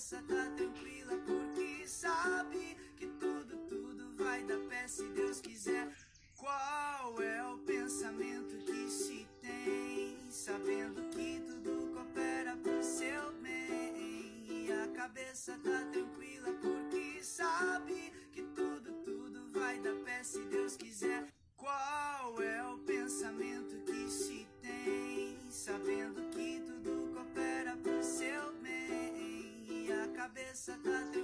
cabeça tá tranquila porque sabe que tudo, tudo vai dar pé se Deus quiser. Qual é o pensamento que se tem, sabendo que tudo coopera pro seu bem? E a cabeça tá tranquila porque sabe que tudo, tudo vai dar pé se Deus quiser. sacate.